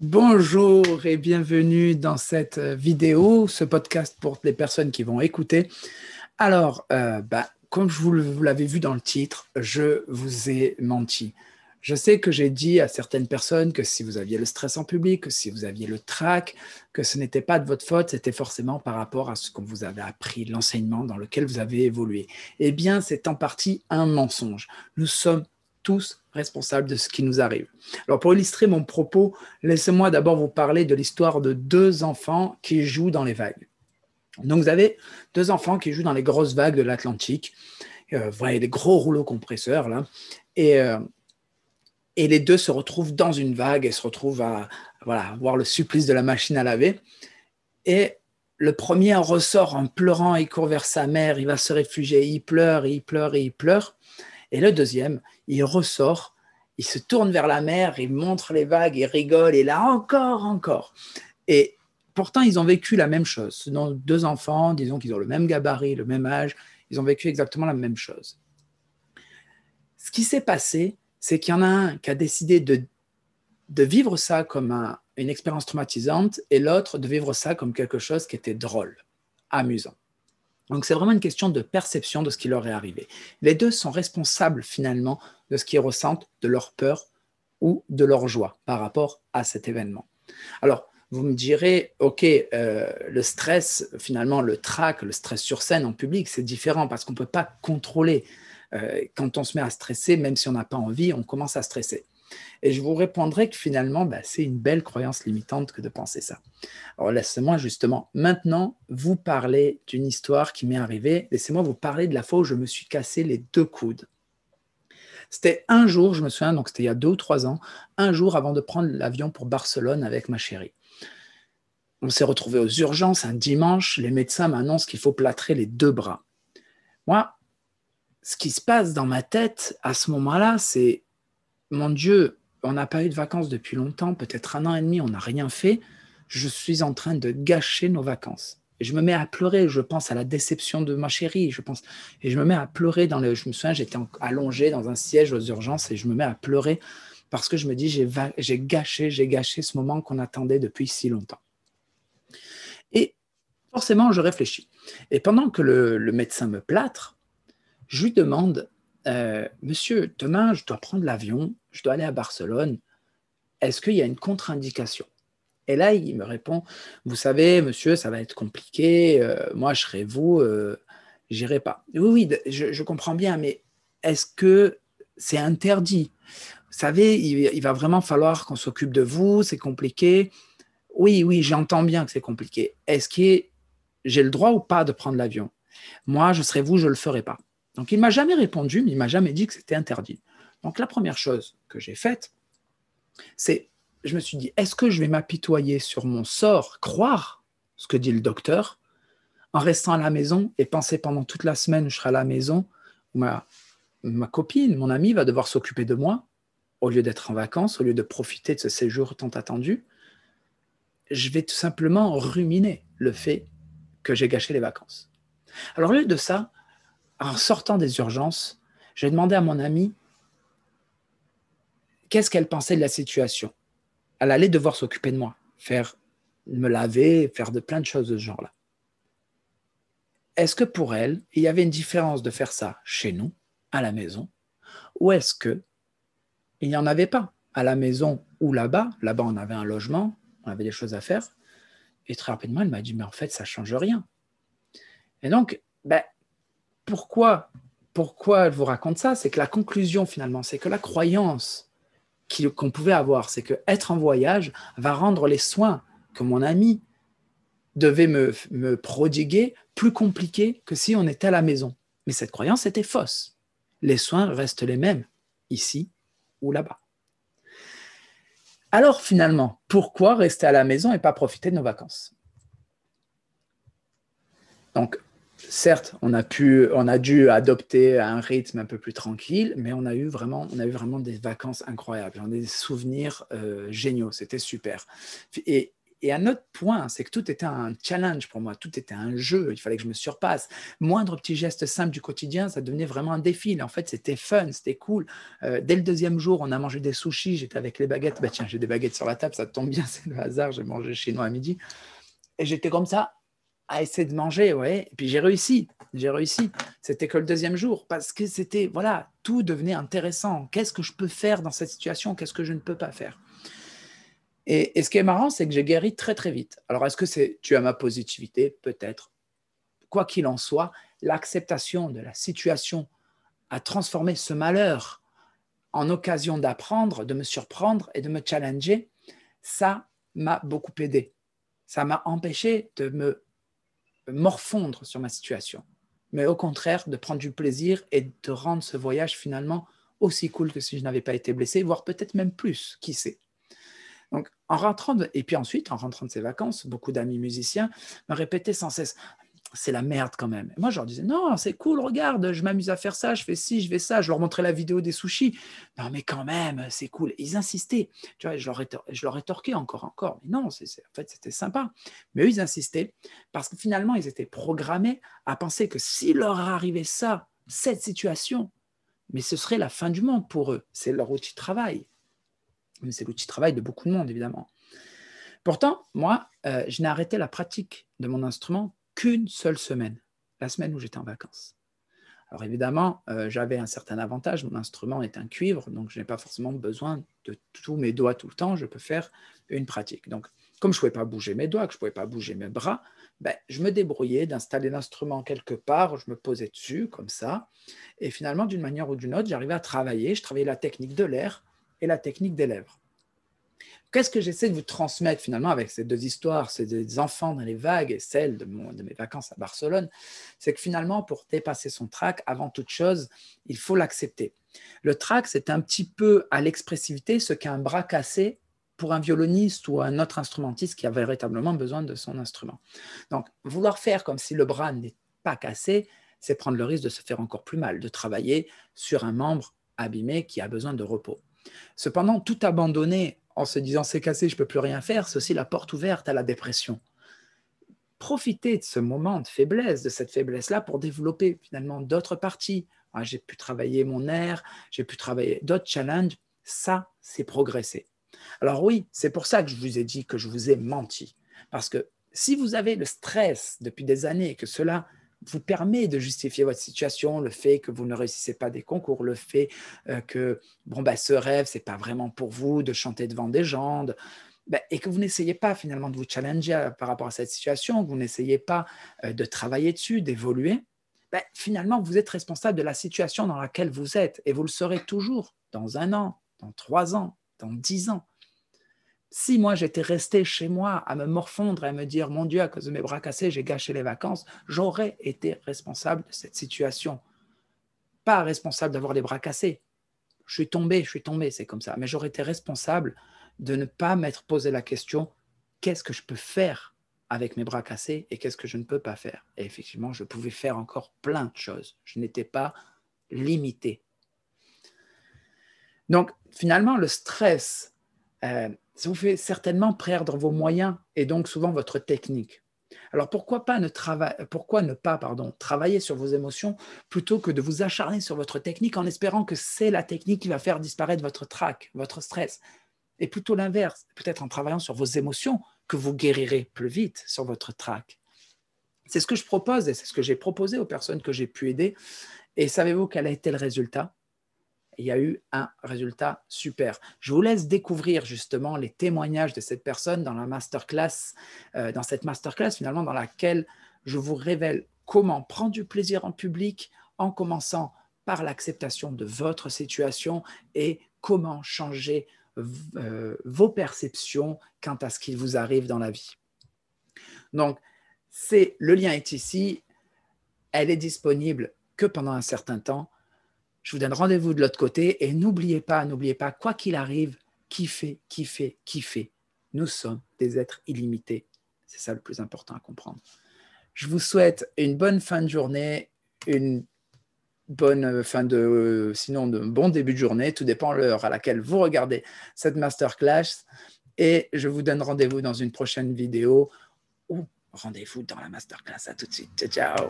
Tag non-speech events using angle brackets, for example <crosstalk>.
Bonjour et bienvenue dans cette vidéo, ce podcast pour les personnes qui vont écouter. Alors, euh, bah, comme vous, l'avez vu dans le titre, je vous ai menti. Je sais que j'ai dit à certaines personnes que si vous aviez le stress en public, que si vous aviez le trac, que ce n'était pas de votre faute, c'était forcément par rapport à ce que vous avez appris, l'enseignement dans lequel vous avez évolué. Eh bien, c'est en partie un mensonge. Nous sommes tous responsables de ce qui nous arrive. Alors pour illustrer mon propos, laissez-moi d'abord vous parler de l'histoire de deux enfants qui jouent dans les vagues. Donc vous avez deux enfants qui jouent dans les grosses vagues de l'Atlantique. Euh, vous voyez des gros rouleaux compresseurs là. Et, euh, et les deux se retrouvent dans une vague et se retrouvent à voilà, voir le supplice de la machine à laver. Et le premier ressort en pleurant, il court vers sa mère, il va se réfugier, il pleure, il pleure il pleure. Et le deuxième, il ressort, il se tourne vers la mer, il montre les vagues, il rigole, et là encore, encore. Et pourtant, ils ont vécu la même chose. Ce sont deux enfants, disons qu'ils ont le même gabarit, le même âge, ils ont vécu exactement la même chose. Ce qui s'est passé, c'est qu'il y en a un qui a décidé de vivre ça comme une expérience traumatisante et l'autre de vivre ça comme quelque chose qui était drôle, amusant. Donc c'est vraiment une question de perception de ce qui leur est arrivé. Les deux sont responsables finalement de ce qu'ils ressentent, de leur peur ou de leur joie par rapport à cet événement. Alors, vous me direz, OK, euh, le stress, finalement, le trac, le stress sur scène en public, c'est différent parce qu'on ne peut pas contrôler. Euh, quand on se met à stresser, même si on n'a pas envie, on commence à stresser. Et je vous répondrai que finalement, bah, c'est une belle croyance limitante que de penser ça. Alors laissez-moi justement maintenant vous parler d'une histoire qui m'est arrivée. Laissez-moi vous parler de la fois où je me suis cassé les deux coudes. C'était un jour, je me souviens, donc c'était il y a deux ou trois ans, un jour avant de prendre l'avion pour Barcelone avec ma chérie. On s'est retrouvé aux urgences un dimanche. Les médecins m'annoncent qu'il faut plâtrer les deux bras. Moi, ce qui se passe dans ma tête à ce moment-là, c'est mon Dieu, on n'a pas eu de vacances depuis longtemps, peut-être un an et demi, on n'a rien fait. Je suis en train de gâcher nos vacances. Et je me mets à pleurer, je pense à la déception de ma chérie, je pense, et je me mets à pleurer dans le, je me souviens, j'étais allongé dans un siège aux urgences et je me mets à pleurer parce que je me dis, j'ai gâché, j'ai gâché ce moment qu'on attendait depuis si longtemps. Et forcément, je réfléchis. Et pendant que le, le médecin me plâtre, je lui demande euh, Monsieur, demain, je dois prendre l'avion, je dois aller à Barcelone. Est-ce qu'il y a une contre-indication? Et là, il me répond Vous savez, monsieur, ça va être compliqué. Euh, moi, je serai vous, euh, j'irai pas. Oui, oui, je, comprends bien, mais est-ce que c'est interdit? Vous savez, il, va vraiment falloir qu'on s'occupe de vous, c'est compliqué. Oui, oui, j'entends bien que c'est compliqué. Est-ce que j'ai le droit ou pas de prendre l'avion? Moi, je serai vous, je ne le ferai pas. Donc il m'a jamais répondu, mais il m'a jamais dit que c'était interdit. Donc la première chose que j'ai faite, c'est, je me suis dit, est-ce que je vais m'apitoyer sur mon sort, croire ce que dit le docteur, en restant à la maison et penser pendant toute la semaine, je serai à la maison, où ma, ma copine, mon ami va devoir s'occuper de moi, au lieu d'être en vacances, au lieu de profiter de ce séjour tant attendu, je vais tout simplement ruminer le fait que j'ai gâché les vacances. Alors au lieu de ça, en sortant des urgences, j'ai demandé à mon amie qu'est-ce qu'elle pensait de la situation. Elle allait devoir s'occuper de moi, faire me laver, faire de plein de choses de ce genre-là. Est-ce que pour elle, il y avait une différence de faire ça chez nous, à la maison, ou est-ce que il n'y en avait pas à la maison ou là-bas? Là-bas, on avait un logement, on avait des choses à faire. Et très rapidement, elle m'a dit, mais en fait, ça ne change rien. Et donc, ben, pourquoi, pourquoi elle vous raconte ça? C'est que la conclusion finalement, c'est que la croyance qu'on pouvait avoir, c'est que être en voyage va rendre les soins que mon ami devait me, me prodiguer plus compliqués que si on était à la maison. Mais cette croyance était fausse. Les soins restent les mêmes ici ou là-bas. Alors finalement, pourquoi rester à la maison et pas profiter de nos vacances? Donc, certes, on a, pu, on a dû adopter un rythme un peu plus tranquille, mais on a eu vraiment, on a eu vraiment des vacances incroyables. J'en ai des souvenirs euh, géniaux, c'était super. Et et un autre point, c'est que tout était un challenge pour moi, tout était un jeu, il fallait que je me surpasse. Moindre petit geste simple du quotidien, ça devenait vraiment un défi. en fait, c'était fun, c'était cool. Euh, dès le deuxième jour, on a mangé des sushis, j'étais avec les baguettes. Bah, tiens, j'ai des baguettes sur la table, ça tombe bien, <laughs> c'est le hasard, j'ai mangé chinois à midi. Et j'étais comme ça, à essayer de manger, ouais. Et puis j'ai réussi, j'ai réussi. C'était que le deuxième jour, parce que c'était, voilà, tout devenait intéressant. Qu'est-ce que je peux faire dans cette situation? Qu'est-ce que je ne peux pas faire? Et, ce qui est marrant, c'est que j'ai guéri très très vite. Alors, est-ce que c'est tu as ma positivité? Peut-être. Quoi qu'il en soit, l'acceptation de la situation a transformé ce malheur en occasion d'apprendre, de me surprendre et de me challenger. Ça m'a beaucoup aidé. Ça m'a empêché de me morfondre sur ma situation, mais au contraire de prendre du plaisir et de rendre ce voyage finalement aussi cool que si je n'avais pas été blessé, voire peut-être même plus, qui sait. Donc, en rentrant, et puis ensuite, en rentrant de ces vacances, beaucoup d'amis musiciens me répétaient sans cesse c'est la merde quand même. Moi, je leur disais, non, c'est cool, regarde, je m'amuse à faire ça, je fais ci, je fais ça. Je leur montrais la vidéo des sushis. Non, mais quand même, c'est cool. Ils insistaient. Tu vois, je leur, je leur rétorquais encore, encore. Mais non, c'est, en fait, c'était sympa. Mais eux, ils insistaient parce que finalement, ils étaient programmés à penser que s'il leur arrivait ça, cette situation, mais ce serait la fin du monde pour eux. C'est leur outil de travail. Mais c'est l'outil de travail de beaucoup de monde, évidemment. Pourtant, moi, euh, je n'ai arrêté la pratique de mon instrument qu'une seule semaine, la semaine où j'étais en vacances. Alors évidemment, euh, j'avais un certain avantage, mon instrument est un cuivre, donc je n'ai pas forcément besoin de tous mes doigts tout le temps, je peux faire une pratique. Donc comme je ne pouvais pas bouger mes doigts, que je ne pouvais pas bouger mes bras, ben, je me débrouillais d'installer l'instrument quelque part, je me posais dessus comme ça, et finalement d'une manière ou d'une autre, j'arrivais à travailler, je travaillais la technique de l'air et la technique des lèvres. Qu'est-ce que j'essaie de vous transmettre finalement avec ces deux histoires, ces enfants dans les vagues et celle de, de mes vacances à Barcelone? C'est que finalement, pour dépasser son trac, avant toute chose, il faut l'accepter. Le trac, c'est un petit peu à l'expressivité ce qu'un bras cassé pour un violoniste ou un autre instrumentiste qui a véritablement besoin de son instrument. Donc, vouloir faire comme si le bras n'est pas cassé, c'est prendre le risque de se faire encore plus mal, de travailler sur un membre abîmé qui a besoin de repos. Cependant, tout abandonner en se disant c'est cassé, je ne peux plus rien faire, c'est aussi la porte ouverte à la dépression. Profitez de ce moment de faiblesse, de cette faiblesse-là, pour développer finalement d'autres parties. Ah, j'ai pu travailler mon air, j'ai pu travailler d'autres challenges. Ça, c'est progresser. Alors oui, c'est pour ça que je vous ai dit que je vous ai menti. Parce que si vous avez le stress depuis des années et que cela vous permet de justifier votre situation, le fait que vous ne réussissez pas des concours, le fait euh, que bon, bah, ce rêve, ce n'est pas vraiment pour vous de chanter devant des gens, bah, et que vous n'essayez pas finalement de vous challenger euh, par rapport à cette situation, que vous n'essayez pas euh, de travailler dessus, d'évoluer, bah, finalement, vous êtes responsable de la situation dans laquelle vous êtes, et vous le serez toujours dans un an, dans trois ans, dans dix ans. Si moi j'étais resté chez moi à me morfondre et à me dire mon Dieu, à cause de mes bras cassés, j'ai gâché les vacances, j'aurais été responsable de cette situation. Pas responsable d'avoir les bras cassés. Je suis tombé, je suis tombé, c'est comme ça. Mais j'aurais été responsable de ne pas m'être posé la question qu'est-ce que je peux faire avec mes bras cassés et qu'est-ce que je ne peux pas faire? Et effectivement, je pouvais faire encore plein de choses. Je n'étais pas limité. Donc, finalement, le stress, euh, ça vous fait certainement perdre vos moyens et donc souvent votre technique. Alors pourquoi, pas ne, pourquoi ne pas pardon, travailler sur vos émotions plutôt que de vous acharner sur votre technique en espérant que c'est la technique qui va faire disparaître votre trac, votre stress? Et plutôt l'inverse, peut-être en travaillant sur vos émotions que vous guérirez plus vite sur votre trac. C'est ce que je propose et c'est ce que j'ai proposé aux personnes que j'ai pu aider. Et savez-vous quel a été le résultat? Il y a eu un résultat super. Je vous laisse découvrir justement les témoignages de cette personne dans la masterclass, euh, dans cette masterclass finalement dans laquelle je vous révèle comment prendre du plaisir en public en commençant par l'acceptation de votre situation et comment changer euh, vos perceptions quant à ce qui vous arrive dans la vie. Donc, c'est le lien est ici. Elle est disponible que pendant un certain temps je vous donne rendez-vous de l'autre côté et n'oubliez pas, n'oubliez pas, quoi qu'il arrive, kiffez, kiffez, kiffez. Nous sommes des êtres illimités. C'est ça le plus important à comprendre. Je vous souhaite une bonne fin de journée, une bonne fin de, sinon de bon début de journée, tout dépend l'heure à laquelle vous regardez cette masterclass. Et je vous donne rendez-vous dans une prochaine vidéo ou rendez-vous dans la masterclass. À tout de suite. Ciao, ciao.